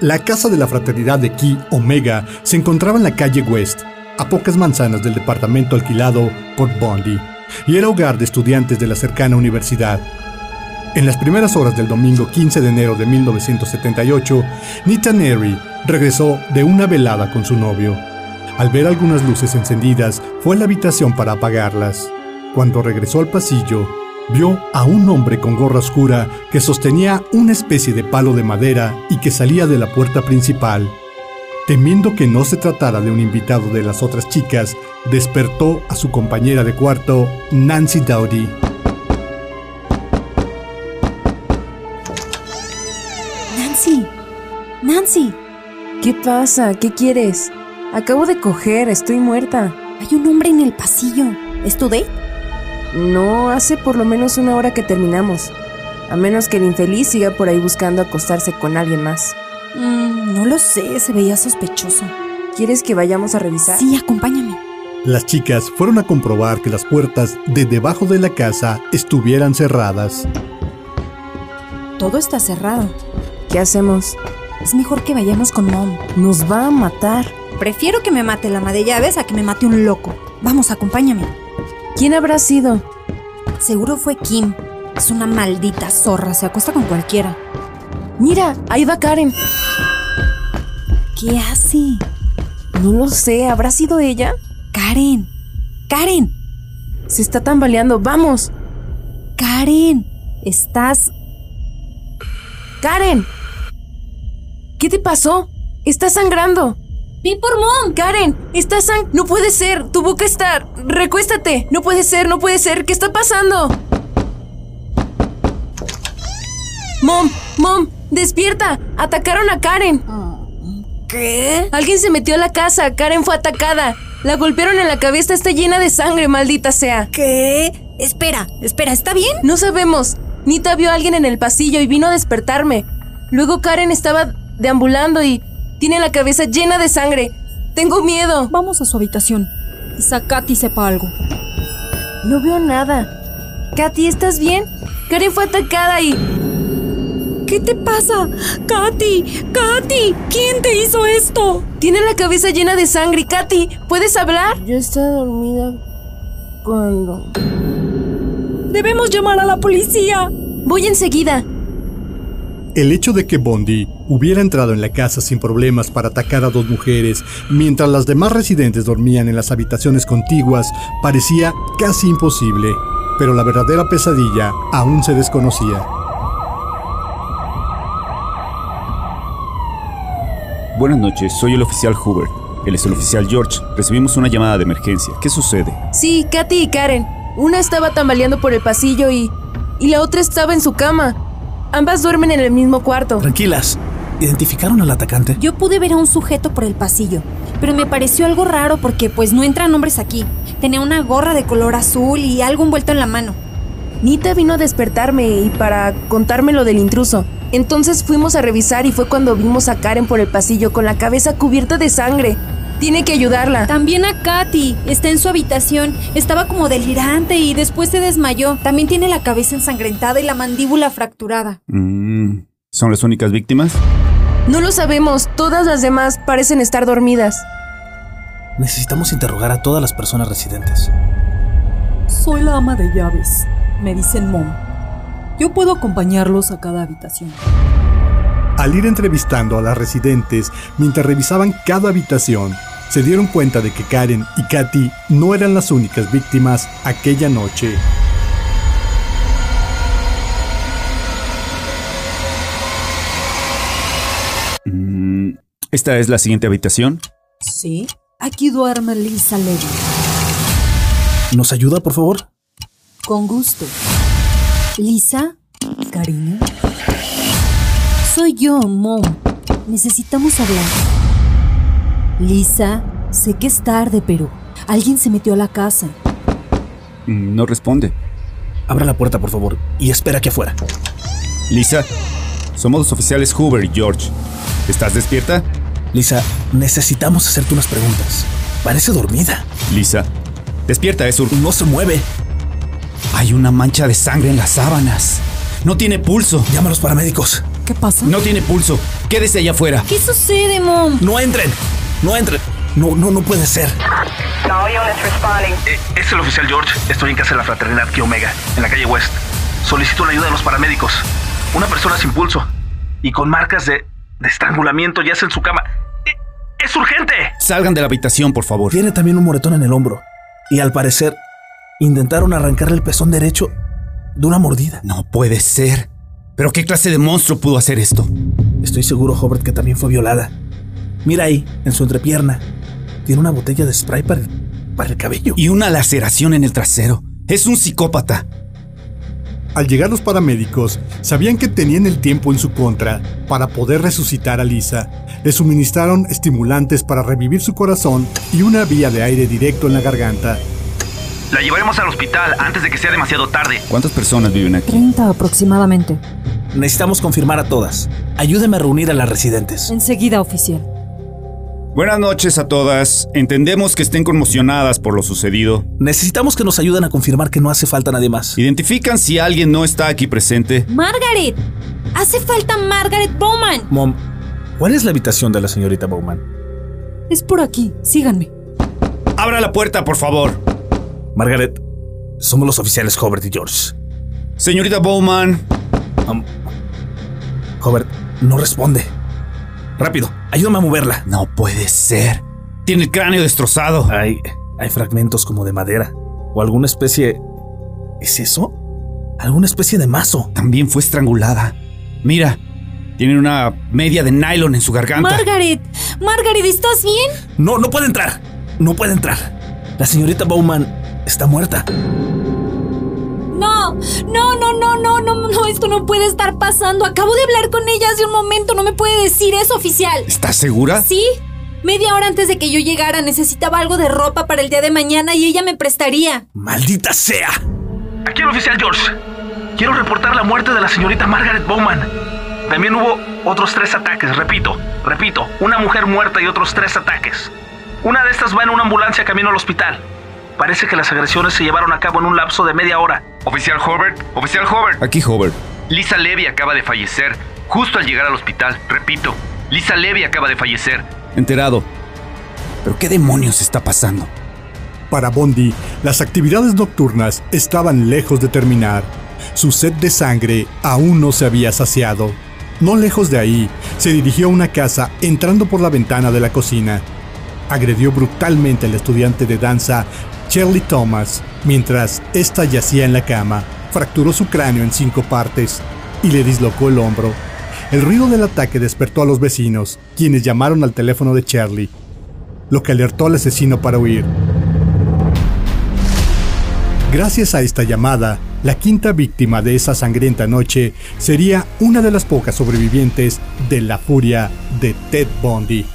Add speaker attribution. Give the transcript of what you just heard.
Speaker 1: La casa de la fraternidad de Ki Omega se encontraba en la calle West, a pocas manzanas del departamento alquilado por Bondi, y era hogar de estudiantes de la cercana universidad. En las primeras horas del domingo 15 de enero de 1978, Nita Neri regresó de una velada con su novio. Al ver algunas luces encendidas, fue a la habitación para apagarlas. Cuando regresó al pasillo, vio a un hombre con gorra oscura que sostenía una especie de palo de madera y que salía de la puerta principal. Temiendo que no se tratara de un invitado de las otras chicas, despertó a su compañera de cuarto, Nancy Dowdy.
Speaker 2: Nancy, Nancy,
Speaker 3: ¿Qué pasa? ¿Qué quieres? Acabo de coger, estoy muerta.
Speaker 2: hay un hombre en el pasillo. ¿Es tu date?
Speaker 3: No, hace por lo menos una hora que terminamos. A menos que el infeliz siga por ahí buscando acostarse con alguien más.
Speaker 2: Mm, no lo sé, se veía sospechoso.
Speaker 3: ¿Quieres que vayamos a revisar?
Speaker 2: Sí, acompáñame.
Speaker 1: Las chicas fueron a comprobar que las puertas de debajo de la casa estuvieran cerradas.
Speaker 2: Todo está cerrado.
Speaker 3: ¿Qué hacemos?
Speaker 2: Es mejor que vayamos con Mom.
Speaker 3: Nos va a matar.
Speaker 2: Prefiero que me mate la ama de llaves a que me mate un loco. Vamos, acompáñame.
Speaker 3: ¿Quién habrá sido?
Speaker 2: Seguro fue Kim. Es una maldita zorra, se acuesta con cualquiera.
Speaker 3: Mira, ahí va Karen.
Speaker 2: ¿Qué hace?
Speaker 3: No lo sé, ¿habrá sido ella?
Speaker 2: Karen. Karen.
Speaker 3: Se está tambaleando, vamos.
Speaker 2: Karen. Estás...
Speaker 3: Karen. ¿Qué te pasó? Está sangrando.
Speaker 2: ¡Vi por Mom!
Speaker 3: Karen, está sang... No puede ser, tu boca está... Recuéstate. No puede ser, no puede ser. ¿Qué está pasando? Mom, Mom, despierta. Atacaron a Karen.
Speaker 2: ¿Qué?
Speaker 3: Alguien se metió a la casa. Karen fue atacada. La golpearon en la cabeza. Está llena de sangre, maldita sea.
Speaker 2: ¿Qué? Espera, espera, ¿está bien?
Speaker 3: No sabemos. Nita vio a alguien en el pasillo y vino a despertarme. Luego Karen estaba deambulando y tiene la cabeza llena de sangre. Tengo miedo.
Speaker 2: Vamos a su habitación. Quizá Katy sepa algo.
Speaker 3: No veo nada. Katy, ¿estás bien? Karen fue atacada y...
Speaker 2: ¿Qué te pasa? Katy, Katy, ¿quién te hizo esto?
Speaker 3: Tiene la cabeza llena de sangre. Katy, ¿puedes hablar?
Speaker 4: Yo estaba dormida cuando...
Speaker 2: Debemos llamar a la policía.
Speaker 3: Voy enseguida.
Speaker 1: El hecho de que Bondi hubiera entrado en la casa sin problemas para atacar a dos mujeres, mientras las demás residentes dormían en las habitaciones contiguas, parecía casi imposible, pero la verdadera pesadilla aún se desconocía.
Speaker 5: Buenas noches, soy el oficial Hubert. Él es el oficial George. Recibimos una llamada de emergencia. ¿Qué sucede?
Speaker 3: Sí, Katy y Karen. Una estaba tambaleando por el pasillo y... y la otra estaba en su cama. Ambas duermen en el mismo cuarto.
Speaker 6: Tranquilas. ¿Identificaron al atacante?
Speaker 2: Yo pude ver a un sujeto por el pasillo, pero me pareció algo raro porque pues no entran hombres aquí. Tenía una gorra de color azul y algo envuelto en la mano.
Speaker 3: Nita vino a despertarme y para contarme lo del intruso. Entonces fuimos a revisar y fue cuando vimos a Karen por el pasillo con la cabeza cubierta de sangre. Tiene que ayudarla.
Speaker 2: También a Katy. Está en su habitación. Estaba como delirante y después se desmayó. También tiene la cabeza ensangrentada y la mandíbula fracturada.
Speaker 5: Mm, ¿Son las únicas víctimas?
Speaker 3: No lo sabemos. Todas las demás parecen estar dormidas.
Speaker 6: Necesitamos interrogar a todas las personas residentes.
Speaker 7: Soy la ama de llaves. Me dicen Mom. Yo puedo acompañarlos a cada habitación.
Speaker 1: Al ir entrevistando a las residentes mientras revisaban cada habitación, se dieron cuenta de que Karen y Katy no eran las únicas víctimas aquella noche.
Speaker 5: Mm, ¿Esta es la siguiente habitación?
Speaker 7: Sí, aquí duerme Lisa Levy.
Speaker 6: ¿Nos ayuda, por favor?
Speaker 7: Con gusto.
Speaker 2: Lisa,
Speaker 7: Cariño.
Speaker 2: soy yo, Mom. Necesitamos hablar.
Speaker 7: Lisa, sé que es tarde, pero alguien se metió a la casa.
Speaker 5: Mm, No responde.
Speaker 6: Abra la puerta, por favor, y espera aquí afuera.
Speaker 5: Lisa, somos los oficiales Hoover y George. ¿Estás despierta?
Speaker 6: Lisa, necesitamos hacerte unas preguntas. Parece dormida.
Speaker 5: Lisa, despierta, es ur-
Speaker 6: No se mueve.
Speaker 5: Hay una mancha de sangre en las sábanas. No tiene pulso.
Speaker 6: Llama a los paramédicos.
Speaker 7: ¿Qué pasa?
Speaker 5: No tiene pulso. Quédese allá afuera.
Speaker 2: ¿Qué sucede, Mom?
Speaker 6: No entren. No entren. No, no, no puede ser.
Speaker 8: Eh, es el oficial George. Estoy en casa de la fraternidad Ki Omega, en la calle West. Solicito la ayuda de los paramédicos. Una persona sin pulso y con marcas de, de estrangulamiento yace en su cama. Eh, ¡Es urgente!
Speaker 5: Salgan de la habitación, por favor.
Speaker 6: Tiene también un moretón en el hombro. Y al parecer, intentaron arrancarle el pezón derecho de una mordida.
Speaker 5: No puede ser. ¿Pero qué clase de monstruo pudo hacer esto?
Speaker 6: Estoy seguro, Hobart, que también fue violada. Mira ahí, en su entrepierna. Tiene una botella de spray para el, para el cabello.
Speaker 5: Y una laceración en el trasero. Es un psicópata.
Speaker 1: Al llegar los paramédicos, sabían que tenían el tiempo en su contra para poder resucitar a Lisa. Le suministraron estimulantes para revivir su corazón y una vía de aire directo en la garganta.
Speaker 8: La llevaremos al hospital antes de que sea demasiado tarde.
Speaker 5: ¿Cuántas personas viven aquí?
Speaker 7: 30 aproximadamente.
Speaker 6: Necesitamos confirmar a todas. Ayúdeme a reunir a las residentes.
Speaker 7: Enseguida, oficial.
Speaker 5: Buenas noches a todas. Entendemos que estén conmocionadas por lo sucedido.
Speaker 6: Necesitamos que nos ayuden a confirmar que no hace falta nadie más.
Speaker 5: ¿Identifican si alguien no está aquí presente?
Speaker 2: Margaret. Hace falta Margaret Bowman.
Speaker 6: Mom, ¿cuál es la habitación de la señorita Bowman?
Speaker 7: Es por aquí. Síganme.
Speaker 5: Abra la puerta, por favor.
Speaker 6: Margaret, somos los oficiales Hobart y George.
Speaker 5: Señorita Bowman.
Speaker 6: Um, Hobart, no responde. Rápido, ayúdame a moverla.
Speaker 5: No puede ser. Tiene el cráneo destrozado.
Speaker 6: Hay, hay fragmentos como de madera. O alguna especie... ¿Es eso? Alguna especie de mazo.
Speaker 5: También fue estrangulada. Mira, tiene una media de nylon en su garganta.
Speaker 2: Margaret. Margaret, ¿estás bien?
Speaker 6: No, no puede entrar. No puede entrar. La señorita Bowman está muerta.
Speaker 2: No, no, no, no, no, no, no, esto no puede estar pasando. Acabo de hablar con ella hace un momento, no me puede decir eso, oficial.
Speaker 5: ¿Estás segura?
Speaker 2: Sí. Media hora antes de que yo llegara necesitaba algo de ropa para el día de mañana y ella me prestaría.
Speaker 6: ¡Maldita sea!
Speaker 8: Aquí el oficial George. Quiero reportar la muerte de la señorita Margaret Bowman. También hubo otros tres ataques, repito, repito, una mujer muerta y otros tres ataques. Una de estas va en una ambulancia camino al hospital. Parece que las agresiones se llevaron a cabo en un lapso de media hora. Oficial Hobart, oficial Hobart.
Speaker 5: Aquí, Hobart.
Speaker 8: Lisa Levy acaba de fallecer justo al llegar al hospital. Repito, Lisa Levy acaba de fallecer.
Speaker 5: Enterado. ¿Pero qué demonios está pasando?
Speaker 1: Para Bondi, las actividades nocturnas estaban lejos de terminar. Su sed de sangre aún no se había saciado. No lejos de ahí, se dirigió a una casa entrando por la ventana de la cocina. Agredió brutalmente al estudiante de danza Shirley Thomas mientras ésta yacía en la cama. Fracturó su cráneo en cinco partes y le dislocó el hombro. El ruido del ataque despertó a los vecinos, quienes llamaron al teléfono de Charlie, lo que alertó al asesino para huir. Gracias a esta llamada, la quinta víctima de esa sangrienta noche sería una de las pocas sobrevivientes de la furia de Ted Bundy.